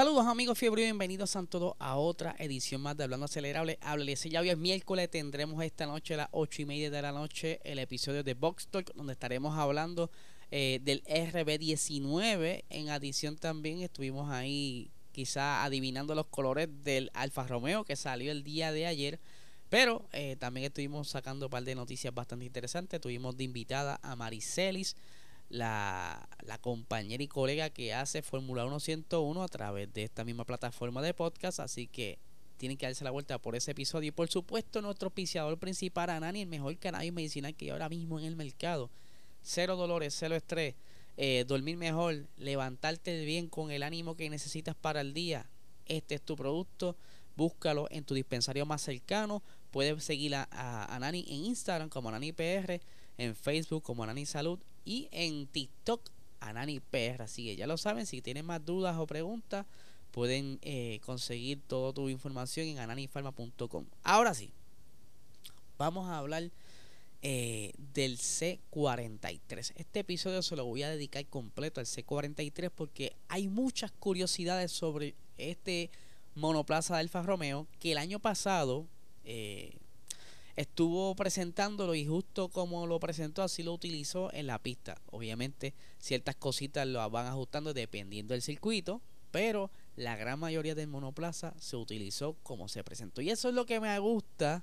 Saludos amigos fiebre y bienvenidos a todos a otra edición más de Hablando Acelerable. Háblales, ya hoy es miércoles, tendremos esta noche a las 8 y media de la noche el episodio de Box Talk donde estaremos hablando eh, del RB19. En adición también estuvimos ahí quizá adivinando los colores del Alfa Romeo que salió el día de ayer. Pero eh, también estuvimos sacando un par de noticias bastante interesantes. Tuvimos de invitada a Maricelis la, compañera y colega que hace Fórmula 1 101 a través de esta misma plataforma de podcast. Así que tienen que darse la vuelta por ese episodio. Y por supuesto, nuestro piciador principal, Anani, el mejor cannabis medicinal que hay ahora mismo en el mercado. Cero dolores, cero estrés, eh, dormir mejor, levantarte bien con el ánimo que necesitas para el día. Este es tu producto. Búscalo en tu dispensario más cercano. Puedes seguir a, a, Anani en Instagram como AnaniPR, en Facebook como Anani Salud y en TikTok Anani PR. Así que ya lo saben, si tienen más dudas o preguntas, pueden eh, conseguir toda tu información en ananifarma.com. Ahora sí, vamos a hablar eh, del C43. Este episodio se lo voy a dedicar completo al C43 porque hay muchas curiosidades sobre este monoplaza de Alfa Romeo que el año pasado eh, estuvo presentándolo y justo como lo presentó así lo utilizó en la pista. Obviamente ciertas cositas lo van ajustando dependiendo del circuito, pero la gran mayoría del monoplaza se utilizó como se presentó. Y eso es lo que me gusta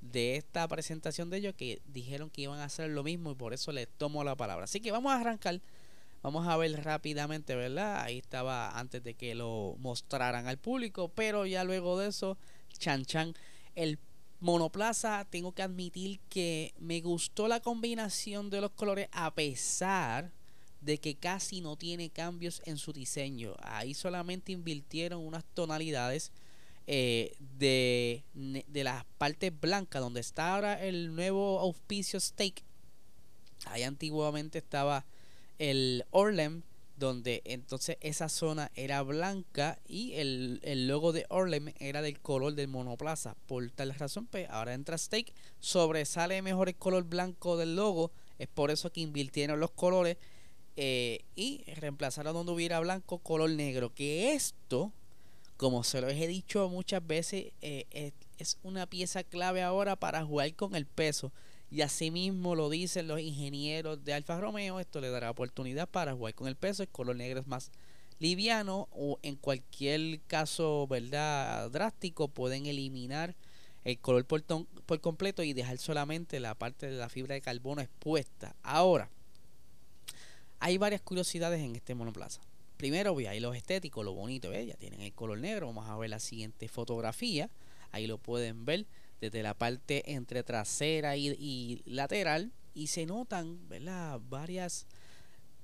de esta presentación de ellos, que dijeron que iban a hacer lo mismo y por eso les tomo la palabra. Así que vamos a arrancar. Vamos a ver rápidamente, ¿verdad? Ahí estaba antes de que lo mostraran al público, pero ya luego de eso, Chan Chan, el Monoplaza, tengo que admitir que me gustó la combinación de los colores a pesar de que casi no tiene cambios en su diseño. Ahí solamente invirtieron unas tonalidades eh, de, de las partes blancas, donde está ahora el nuevo auspicio Steak. Ahí antiguamente estaba el Orlem donde entonces esa zona era blanca y el, logo de Orlem era del color del monoplaza. Por tal razón, pues ahora entra Stake, sobresale mejor el color blanco del logo, es por eso que invirtieron los colores eh, y reemplazaron donde hubiera blanco color negro. Que esto, como se lo he dicho muchas veces, eh, es una pieza clave ahora para jugar con el peso y asimismo lo dicen los ingenieros de Alfa Romeo, esto le dará oportunidad para jugar con el peso, el color negro es más liviano o en cualquier caso, ¿verdad? drástico pueden eliminar el color por, por completo y dejar solamente la parte de la fibra de carbono expuesta. Ahora, hay varias curiosidades en este monoplaza. Primero, ahí los estéticos, lo bonito, ya tienen el color negro. Vamos a ver la siguiente fotografía. Ahí lo pueden ver desde la parte entre trasera y, lateral y se notan ¿verdad? varias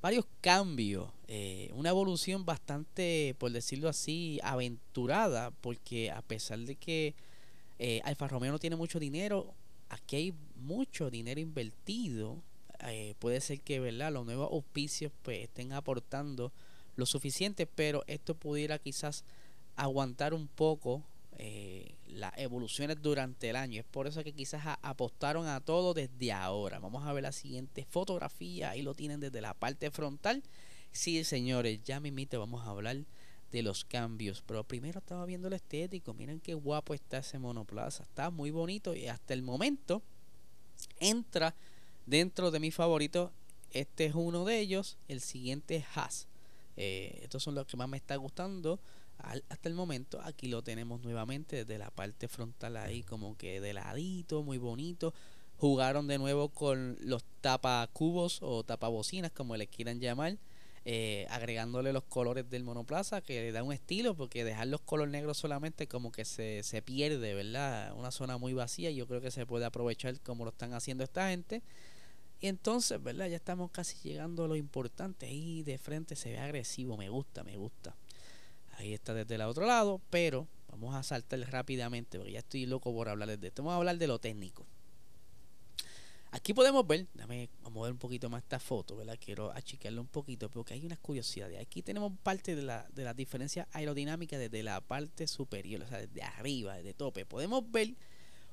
varios cambios eh, una evolución bastante por decirlo así aventurada porque a pesar de que eh, Alfa Romeo no tiene mucho dinero aquí hay mucho dinero invertido eh, puede ser que verdad los nuevos auspicios pues estén aportando lo suficiente pero esto pudiera quizás aguantar un poco eh, las evoluciones durante el año. Es por eso que quizás apostaron a todo desde ahora. Vamos a ver la siguiente fotografía. Ahí lo tienen desde la parte frontal. Sí, señores, ya mismito vamos a hablar de los cambios. Pero primero estaba viendo el estético. Miren qué guapo está ese monoplaza. Está muy bonito y hasta el momento entra dentro de mis favoritos. Este es uno de ellos. El siguiente es Haas. Eh, estos son los que más me está gustando hasta el momento aquí lo tenemos nuevamente desde la parte frontal ahí como que de ladito muy bonito. Jugaron de nuevo con los tapacubos o tapabocinas como le quieran llamar eh, agregándole los colores del monoplaza que le da un estilo porque dejar los colores negros solamente como que se, se pierde verdad una zona muy vacía yo creo que se puede aprovechar como lo están haciendo esta gente. Y entonces verdad ya estamos casi llegando a lo importante ahí de frente se ve agresivo me gusta me gusta Ahí está desde el otro lado, pero vamos a saltar rápidamente porque ya estoy loco por hablar de esto. Vamos a hablar de lo técnico. Aquí podemos ver, déjame mover un poquito más esta foto, ¿verdad? Quiero achicarlo un poquito porque hay unas curiosidades. Aquí tenemos parte de la, de la diferencia aerodinámica desde la parte superior, o sea, desde arriba, desde tope. Podemos ver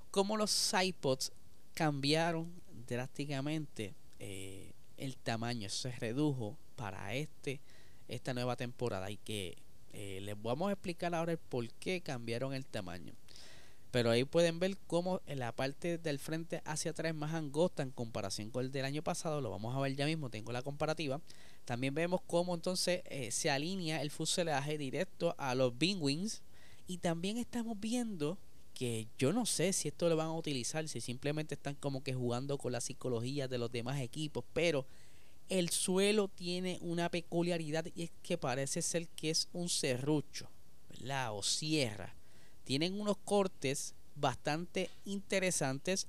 cómo los iPods cambiaron drásticamente eh, el tamaño, se redujo para este esta nueva temporada y que eh, les vamos a explicar ahora el por qué cambiaron el tamaño. Pero ahí pueden ver cómo en la parte del frente hacia atrás es más angosta en comparación con el del año pasado. Lo vamos a ver ya mismo, tengo la comparativa. También vemos cómo entonces eh, se alinea el fuselaje directo a los Wings. Y también estamos viendo que yo no sé si esto lo van a utilizar, si simplemente están como que jugando con la psicología de los demás equipos, pero el suelo tiene una peculiaridad y es que parece ser que es un serrucho, ¿verdad? O sierra tienen unos cortes bastante interesantes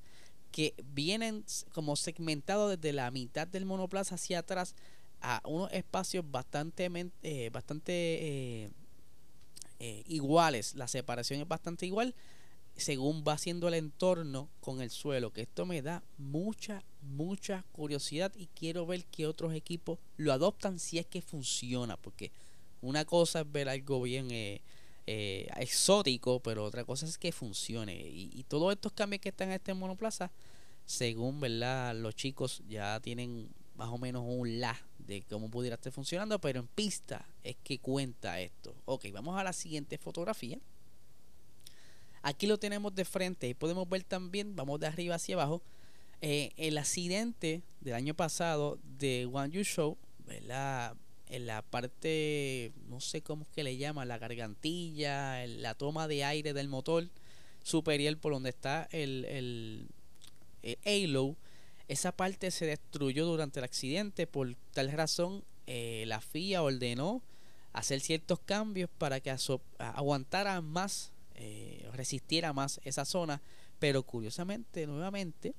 que vienen como segmentados desde la mitad del monoplaza hacia atrás a unos espacios bastante, eh, bastante eh, eh, iguales. La separación es bastante igual según va siendo el entorno con el suelo. Que esto me da mucha, mucha curiosidad y quiero ver que otros equipos lo adoptan si es que funciona. Porque una cosa es ver algo bien eh, exótico, pero otra cosa es que funcione. Y, todos estos cambios que están en este monoplaza, según verdad los chicos ya tienen más o menos un la de cómo pudiera estar funcionando, pero en pista es que cuenta esto. Ok, vamos a la siguiente fotografía. Aquí lo tenemos de frente y podemos ver también, vamos de arriba hacia abajo, eh, el accidente del año pasado de One You Show, ¿verdad? en la parte, no sé cómo es que le llama, la gargantilla, la toma de aire del motor superior por donde está el, el, halo, esa parte se destruyó durante el accidente. Por tal razón, eh, la FIA ordenó hacer ciertos cambios para que aguantara más, eh, resistiera más esa zona. Pero curiosamente, nuevamente,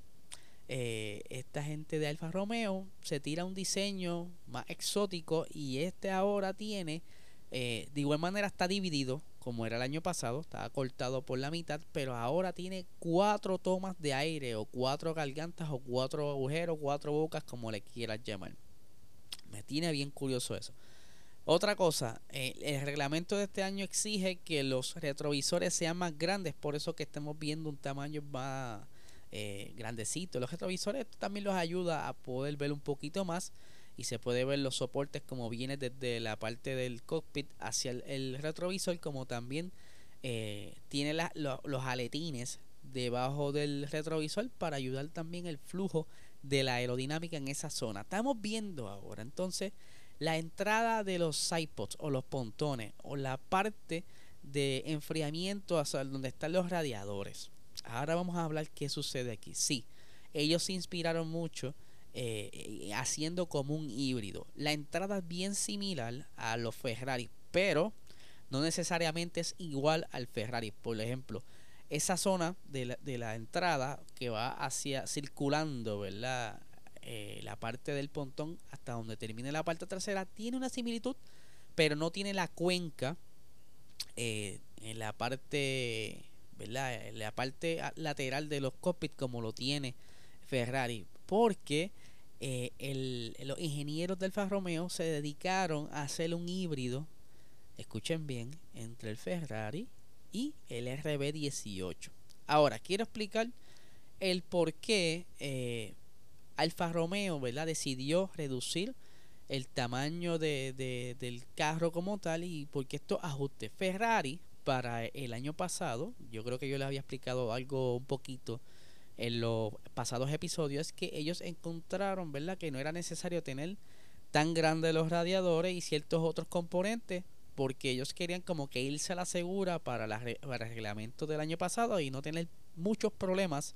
eh, esta gente de Alfa Romeo se tira un diseño más exótico y este ahora tiene, eh, de igual manera está dividido como era el año pasado, estaba cortado por la mitad, pero ahora tiene cuatro tomas de aire o cuatro gargantas o cuatro agujeros, cuatro bocas, como le quieras llamar. Me tiene bien curioso eso. Otra cosa, eh, el reglamento de este año exige que los retrovisores sean más grandes, por eso que estamos viendo un tamaño más eh, grandecitos. Los retrovisores también los ayuda a poder ver un poquito más y se puede ver los soportes como viene desde la parte del cockpit hacia el, retrovisor como también eh, tiene los aletines debajo del retrovisor para ayudar también el flujo de la aerodinámica en esa zona. Estamos viendo ahora entonces la entrada de los sidepods o los pontones o la parte de enfriamiento hacia donde están los radiadores. Ahora vamos a hablar qué sucede aquí. Sí, ellos se inspiraron mucho eh, haciendo como un híbrido. La entrada es bien similar a los Ferrari, pero no necesariamente es igual al Ferrari. Por ejemplo, esa zona de la, entrada que va hacia circulando, ¿verdad? Eh, la parte del pontón hasta donde termine la parte trasera tiene una similitud, pero no tiene la cuenca eh, en la parte ¿verdad? La parte lateral de los cockpits como lo tiene Ferrari. Porque eh, los ingenieros del Alfa Romeo se dedicaron a hacer un híbrido, escuchen bien, entre el Ferrari y el RB18. Ahora, quiero explicar el por qué eh, Alfa Romeo decidió reducir el tamaño de, del carro como tal y por qué estos ajustes. Ferrari para el año pasado, yo creo que yo les había explicado algo un poquito en los pasados episodios, es que ellos encontraron, ¿verdad?, que no era necesario tener tan grandes los radiadores y ciertos otros componentes, porque ellos querían como que irse a la segura para, para el reglamento del año pasado y no tener muchos problemas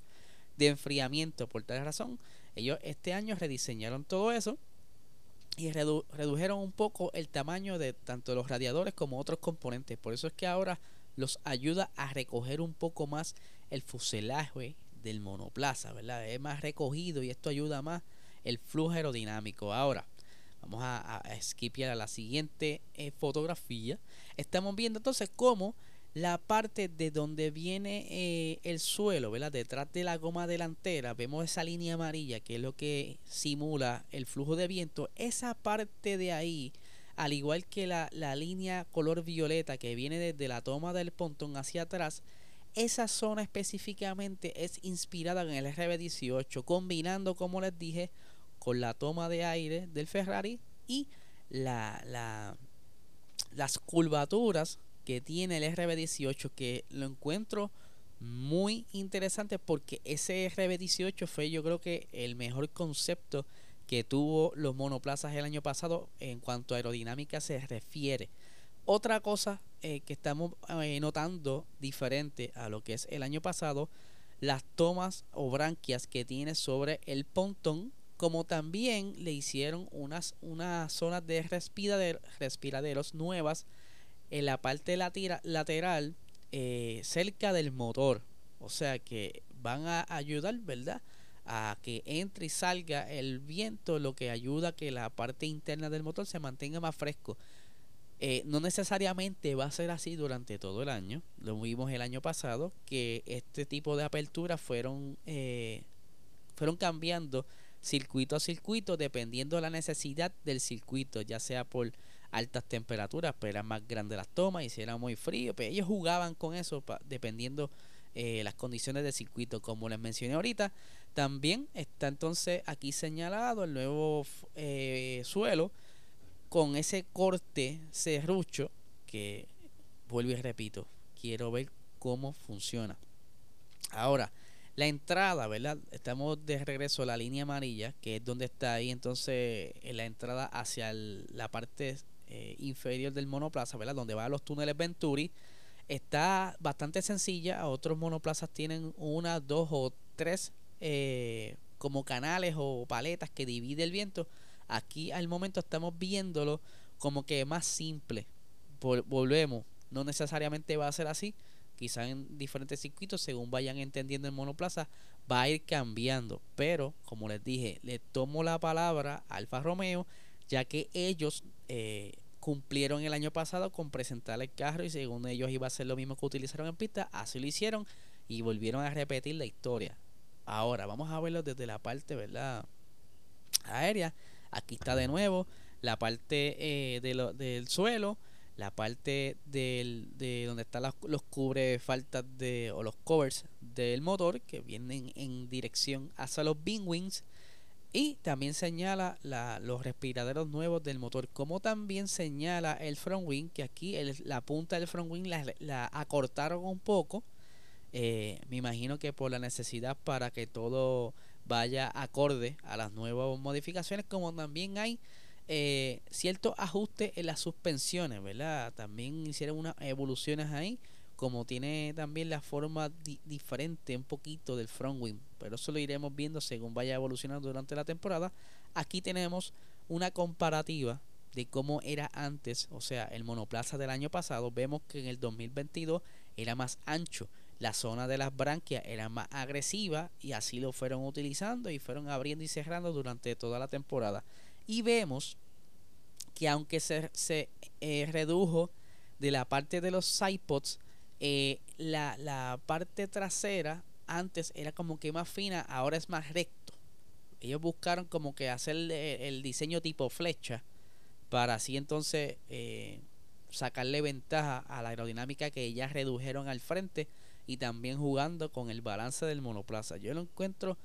de enfriamiento. Por tal razón, ellos este año rediseñaron todo eso y redujeron un poco el tamaño de tanto los radiadores como otros componentes. Por eso es que ahora los ayuda a recoger un poco más el fuselaje del monoplaza, ¿verdad? Es más recogido y esto ayuda más el flujo aerodinámico. Ahora, Vamos a, a, a la siguiente eh, fotografía. Estamos viendo entonces cómo la parte de donde viene eh, el suelo, ¿verdad? Detrás de la goma delantera, vemos esa línea amarilla que es lo que simula el flujo de viento. Esa parte de ahí, al igual que la, la línea color violeta que viene desde la toma del pontón hacia atrás, esa zona específicamente es inspirada en el RB18, combinando, como les dije, con la toma de aire del Ferrari y la, la, las curvaturas que tiene el RB18, que lo encuentro muy interesante porque ese RB18 fue yo creo que el mejor concepto que tuvo los monoplazas el año pasado en cuanto a aerodinámica se refiere. Otra cosa eh, que estamos eh, notando diferente a lo que es el año pasado, las tomas o branquias que tiene sobre el pontón, como también le hicieron unas, unas zonas de respiraderos nuevas en la parte lateral eh, cerca del motor. O sea que van a ayudar, ¿verdad? A que entre y salga el viento, lo que ayuda a que la parte interna del motor se mantenga más fresco. Eh, no necesariamente va a ser así durante todo el año. Lo vimos el año pasado, que este tipo de aperturas fueron, eh, fueron cambiando circuito a circuito dependiendo de la necesidad del circuito, ya sea por altas temperaturas, pero eran más grandes las tomas y si era muy frío, pues ellos jugaban con eso dependiendo eh, las condiciones del circuito, como les mencioné ahorita. También está entonces aquí señalado el nuevo suelo con ese corte serrucho que vuelvo y repito, quiero ver cómo funciona. Ahora, la entrada, ¿verdad? Estamos de regreso a la línea amarilla, que es donde está ahí entonces en la entrada hacia la parte eh, inferior del monoplaza, ¿verdad? Donde van los túneles Venturi. Está bastante sencilla. Otros monoplazas tienen una, dos o tres eh, como canales o paletas que divide el viento. Aquí al momento estamos viéndolo como que más simple. volvemos, no necesariamente va a ser así. Quizás en diferentes circuitos, según vayan entendiendo el monoplaza, va a ir cambiando. Pero, como les dije, le tomo la palabra a Alfa Romeo, ya que ellos eh, cumplieron el año pasado con presentar el carro y según ellos iba a ser lo mismo que utilizaron en pista, así lo hicieron y volvieron a repetir la historia. Ahora, vamos a verlo desde la parte, ¿verdad? Aérea. Aquí está de nuevo la parte eh, de del suelo, la parte del, de donde están los cubre faltas de, o los covers del motor que vienen en dirección hacia los wings. Y también señala la, los respiraderos nuevos del motor, como también señala el front wing, que aquí la punta del front wing la, la acortaron un poco. Eh, me imagino que por la necesidad para que todo vaya acorde a las nuevas modificaciones, como también hay eh, ciertos ajustes en las suspensiones, ¿verdad? También hicieron unas evoluciones ahí, como tiene también la forma diferente un poquito del front wing, pero eso lo iremos viendo según vaya evolucionando durante la temporada. Aquí tenemos una comparativa de cómo era antes, o sea, el monoplaza del año pasado, vemos que en el 2022 era más ancho la zona de las branquias era más agresiva y así lo fueron utilizando y fueron abriendo y cerrando durante toda la temporada. Y vemos que aunque se, se eh, redujo de la parte de los sidepods, eh, la, la parte trasera antes era como que más fina, ahora es más recto. Ellos buscaron como que hacer el, diseño tipo flecha para así entonces eh, sacarle ventaja a la aerodinámica que ya redujeron al frente y también jugando con el balance del monoplaza. Yo lo encuentro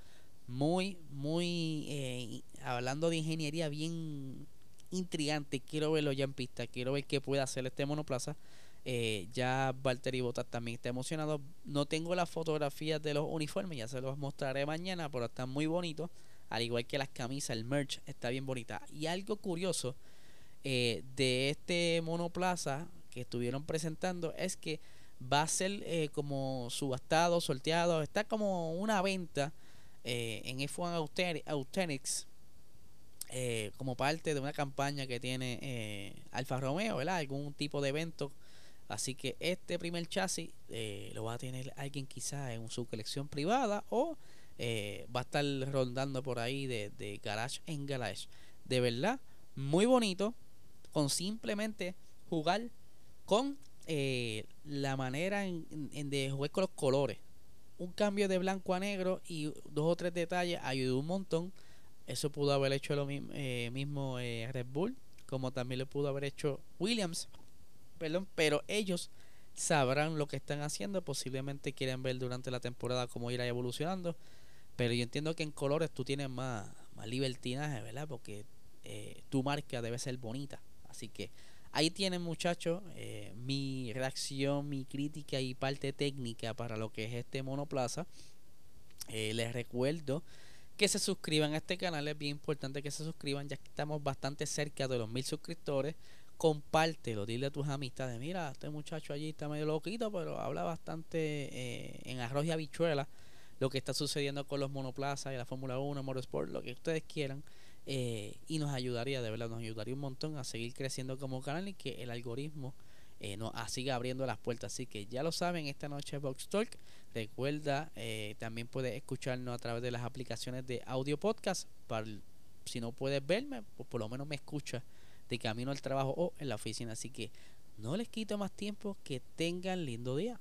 muy, muy, eh, hablando de ingeniería, bien intrigante. Quiero verlo ya en pista, quiero ver qué puede hacer este monoplaza. Eh, ya Valtteri Bottas también está emocionado. No tengo las fotografías de los uniformes, ya se los mostraré mañana, pero están muy bonitos. Al igual que las camisas, el merch está bien bonita. Y algo curioso eh, de este monoplaza que estuvieron presentando es que va a ser eh, como subastado, sorteado, está como una venta eh, en F1 Authentics eh, como parte de una campaña que tiene Alfa Romeo, ¿verdad? Algún tipo de evento. Así que este primer chasis lo va a tener alguien quizás en su colección privada o va a estar rondando por ahí de, de garage en garage. De verdad, muy bonito con simplemente jugar con eh, la manera en, de jugar con los colores. Un cambio de blanco a negro y dos o tres detalles ayudó un montón. Eso pudo haber hecho lo eh, mismo eh, Red Bull, como también lo pudo haber hecho Williams. Perdón, pero ellos sabrán lo que están haciendo. Posiblemente quieren ver durante la temporada cómo irá evolucionando. Pero yo entiendo que en colores tú tienes más, más libertinaje, ¿verdad? Porque eh, tu marca debe ser bonita. Así que ahí tienen muchachos eh, mi reacción, mi crítica y parte técnica para lo que es este monoplaza. Eh, les recuerdo que se suscriban a este canal, es bien importante que se suscriban ya que estamos bastante cerca de los mil suscriptores. Compártelo, dile a tus amistades, mira, este muchacho allí está medio loquito, pero habla bastante en arroz y habichuela lo que está sucediendo con los monoplazas y la Fórmula 1, Motorsport, lo que ustedes quieran. Eh, y nos ayudaría, de verdad, nos ayudaría un montón a seguir creciendo como canal y que el algoritmo eh, nos siga abriendo las puertas. Así que ya lo saben, esta noche Box Talk. Recuerda, eh, también puedes escucharnos a través de las aplicaciones de audio podcast. Para, si no puedes verme, pues por lo menos me escucha de camino al trabajo o en la oficina. Así que no les quito más tiempo. Que tengan lindo día.